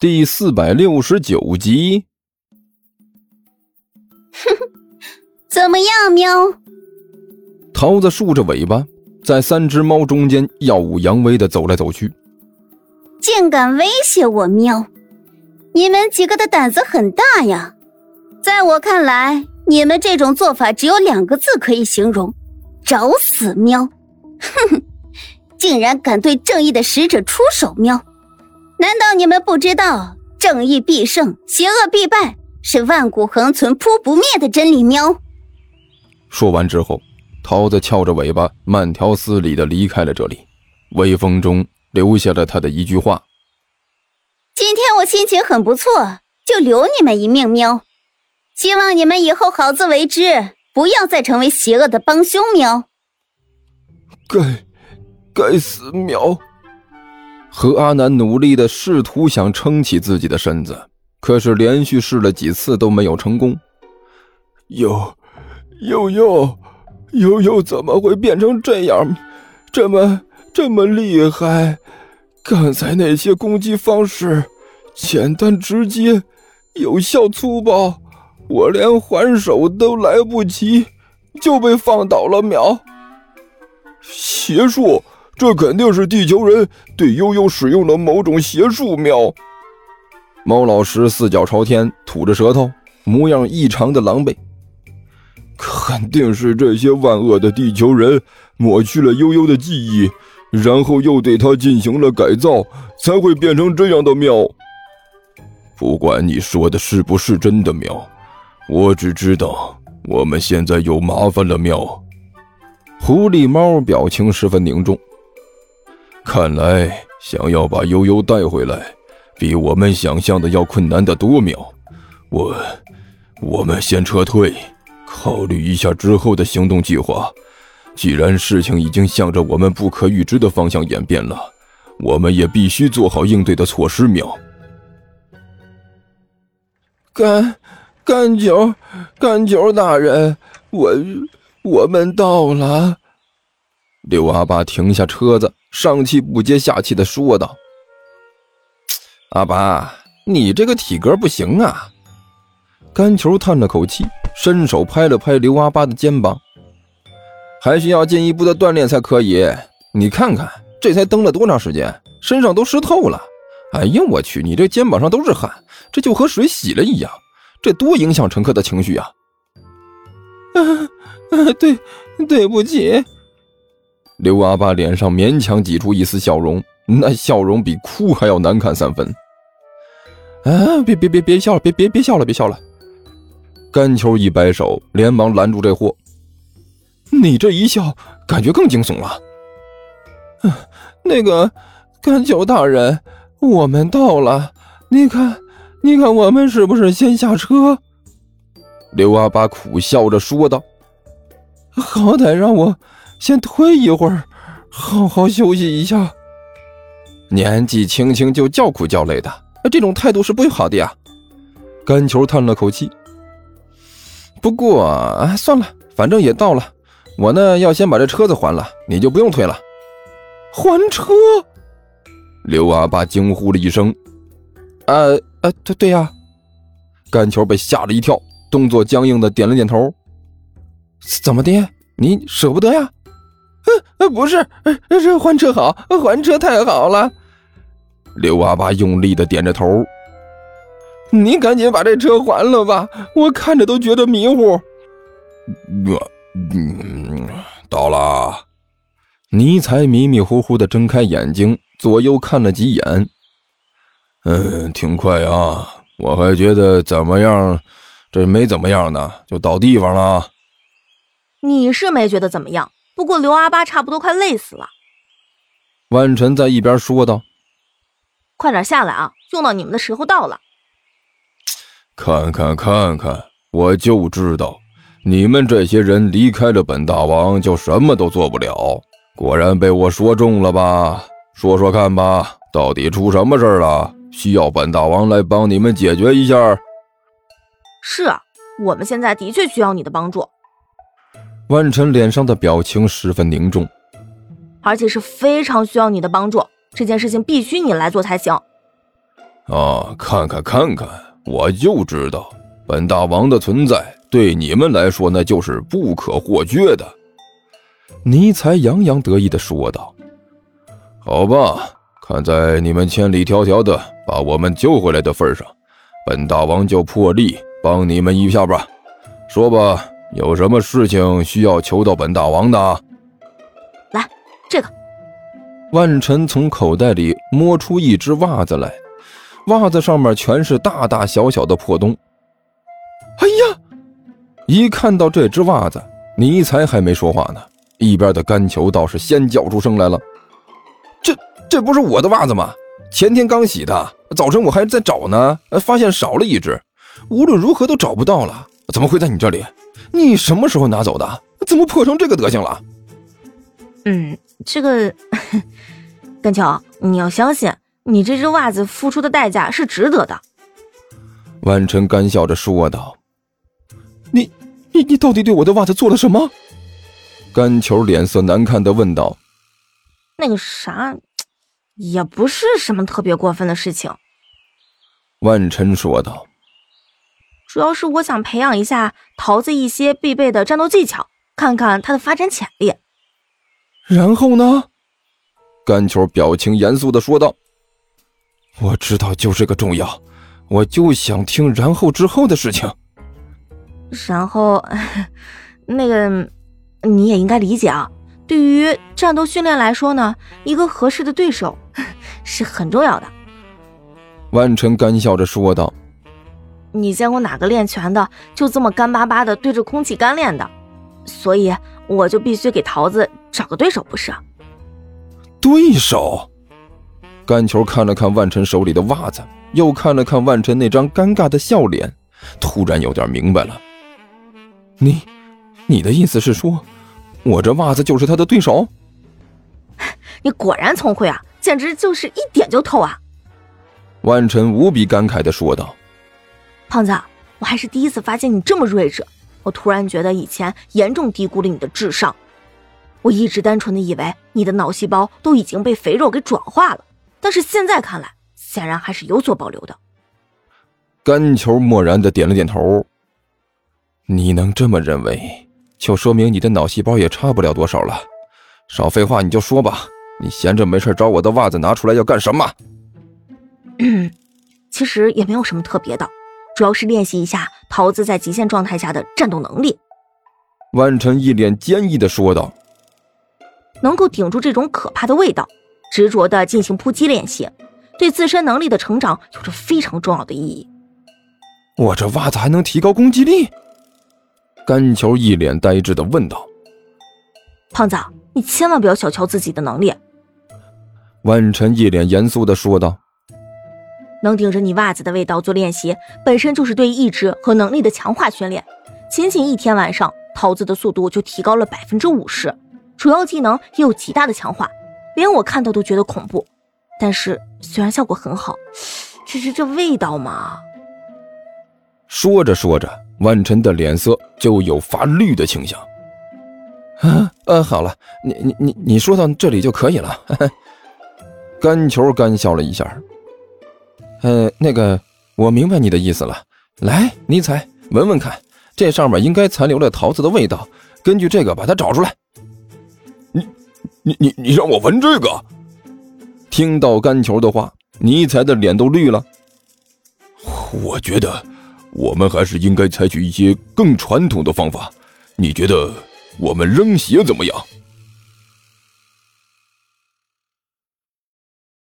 第四百六十九集。哼哼，怎么样，喵？桃子竖着尾巴，在三只猫中间耀武扬威的走来走去。竟敢威胁我，喵！你们几个的胆子很大呀！在我看来，你们这种做法只有两个字可以形容：找死！喵！哼哼，竟然敢对正义的使者出手，喵！难道你们不知道正义必胜，邪恶必败是万古恒存、扑不灭的真理？喵！说完之后，桃子翘着尾巴，慢条斯理的离开了这里，微风中留下了他的一句话：“今天我心情很不错，就留你们一命。”喵！希望你们以后好自为之，不要再成为邪恶的帮凶。喵！该，该死！喵！何阿南努力的试图想撑起自己的身子，可是连续试了几次都没有成功。悠悠悠悠悠怎么会变成这样？这么这么厉害？刚才那些攻击方式简单直接，有效粗暴，我连还手都来不及，就被放倒了。秒！邪术。这肯定是地球人对悠悠使用了某种邪术。喵！猫老师四脚朝天，吐着舌头，模样异常的狼狈。肯定是这些万恶的地球人抹去了悠悠的记忆，然后又对他进行了改造，才会变成这样的。喵！不管你说的是不是真的，喵，我只知道我们现在有麻烦了。喵！狐狸猫表情十分凝重。看来想要把悠悠带回来，比我们想象的要困难的多。秒，我，我们先撤退，考虑一下之后的行动计划。既然事情已经向着我们不可预知的方向演变了，我们也必须做好应对的措施。秒，干，干九，干九大人，我，我们到了。刘阿八停下车子。上气不接下气的说道：“阿爸，你这个体格不行啊！”甘球叹了口气，伸手拍了拍刘阿八的肩膀：“还需要进一步的锻炼才可以。你看看，这才蹬了多长时间，身上都湿透了。哎呀，我去，你这肩膀上都是汗，这就和水洗了一样，这多影响乘客的情绪啊！”“啊，对，对不起。”刘阿八脸上勉强挤出一丝笑容，那笑容比哭还要难看三分。啊！别别别别笑了，别别别笑了，别笑了！甘球一摆手，连忙拦住这货。你这一笑，感觉更惊悚了。那个甘球大人，我们到了，你看，你看，我们是不是先下车？刘阿八苦笑着说道：“好歹让我……”先推一会儿，好好休息一下。年纪轻轻就叫苦叫累的，这种态度是不好的呀。甘球叹了口气。不过，算了，反正也到了，我呢要先把这车子还了，你就不用推了。还车？刘阿爸惊呼了一声。呃呃，对对呀。甘球被吓了一跳，动作僵硬的点了点头。怎么的？你舍不得呀？呃，不是，这还车好，还车太好了。刘阿爸用力的点着头。你赶紧把这车还了吧，我看着都觉得迷糊。嗯，到了。尼才迷迷糊糊的睁开眼睛，左右看了几眼。嗯，挺快啊，我还觉得怎么样，这没怎么样呢，就到地方了。你是没觉得怎么样？不过刘阿八差不多快累死了，万晨在一边说道：“快点下来啊，用到你们的时候到了。”看看看看，我就知道你们这些人离开了本大王就什么都做不了，果然被我说中了吧？说说看吧，到底出什么事了？需要本大王来帮你们解决一下？是啊，我们现在的确需要你的帮助。万晨脸上的表情十分凝重，而且是非常需要你的帮助。这件事情必须你来做才行。啊，看看看看，我就知道本大王的存在对你们来说那就是不可或缺的。尼才洋洋得意地说道：“好吧，看在你们千里迢迢的把我们救回来的份上，本大王就破例帮你们一下吧。说吧，有什么事情需要求到本大王的？来，这个。”万晨从口袋里摸出一只袜子来。袜子上面全是大大小小的破洞。哎呀！一看到这只袜子，尼才还没说话呢，一边的甘球倒是先叫出声来了：“这这不是我的袜子吗？前天刚洗的，早晨我还在找呢，发现少了一只，无论如何都找不到了，怎么会在你这里？你什么时候拿走的？怎么破成这个德行了？”嗯，这个 甘球，你要相信。你这只袜子付出的代价是值得的，万晨干笑着说道：“你、你、你到底对我的袜子做了什么？”甘球脸色难看的问道：“那个啥，也不是什么特别过分的事情。”万晨说道：“主要是我想培养一下桃子一些必备的战斗技巧，看看他的发展潜力。”然后呢？甘球表情严肃的说道。我知道就这个重要，我就想听然后之后的事情。然后，那个你也应该理解啊，对于战斗训练来说呢，一个合适的对手 是很重要的。万晨干笑着说道：“你见过哪个练拳的就这么干巴巴的对着空气干练的？所以我就必须给桃子找个对手，不是？对手。”甘球看了看万晨手里的袜子，又看了看万晨那张尴尬的笑脸，突然有点明白了。你，你的意思是说，我这袜子就是他的对手？你果然聪慧啊，简直就是一点就透啊！万晨无比感慨的说道：“胖子，我还是第一次发现你这么睿智。我突然觉得以前严重低估了你的智商。我一直单纯的以为你的脑细胞都已经被肥肉给转化了。”但是现在看来，显然还是有所保留的。甘球默然的点了点头。你能这么认为，就说明你的脑细胞也差不了多少了。少废话，你就说吧。你闲着没事找我的袜子拿出来要干什么？其实也没有什么特别的，主要是练习一下桃子在极限状态下的战斗能力。万晨一脸坚毅的说道：“能够顶住这种可怕的味道。”执着的进行扑击练习，对自身能力的成长有着非常重要的意义。我这袜子还能提高攻击力？甘球一脸呆滞的问道。胖子，你千万不要小瞧自己的能力。万晨一脸严肃的说道。能顶着你袜子的味道做练习，本身就是对意志和能力的强化训练。仅仅一天晚上，桃子的速度就提高了百分之五十，主要技能也有极大的强化。连我看到都觉得恐怖，但是虽然效果很好，只是这味道嘛。说着说着，万晨的脸色就有发绿的倾向。啊，呃，好了，你你你你说到这里就可以了。干球干笑了一下。呃，那个，我明白你的意思了。来，尼采，闻闻看，这上面应该残留了桃子的味道，根据这个把它找出来。你你你你让我闻这个？听到甘球的话，尼采的脸都绿了。我觉得我们还是应该采取一些更传统的方法。你觉得我们扔鞋怎么样？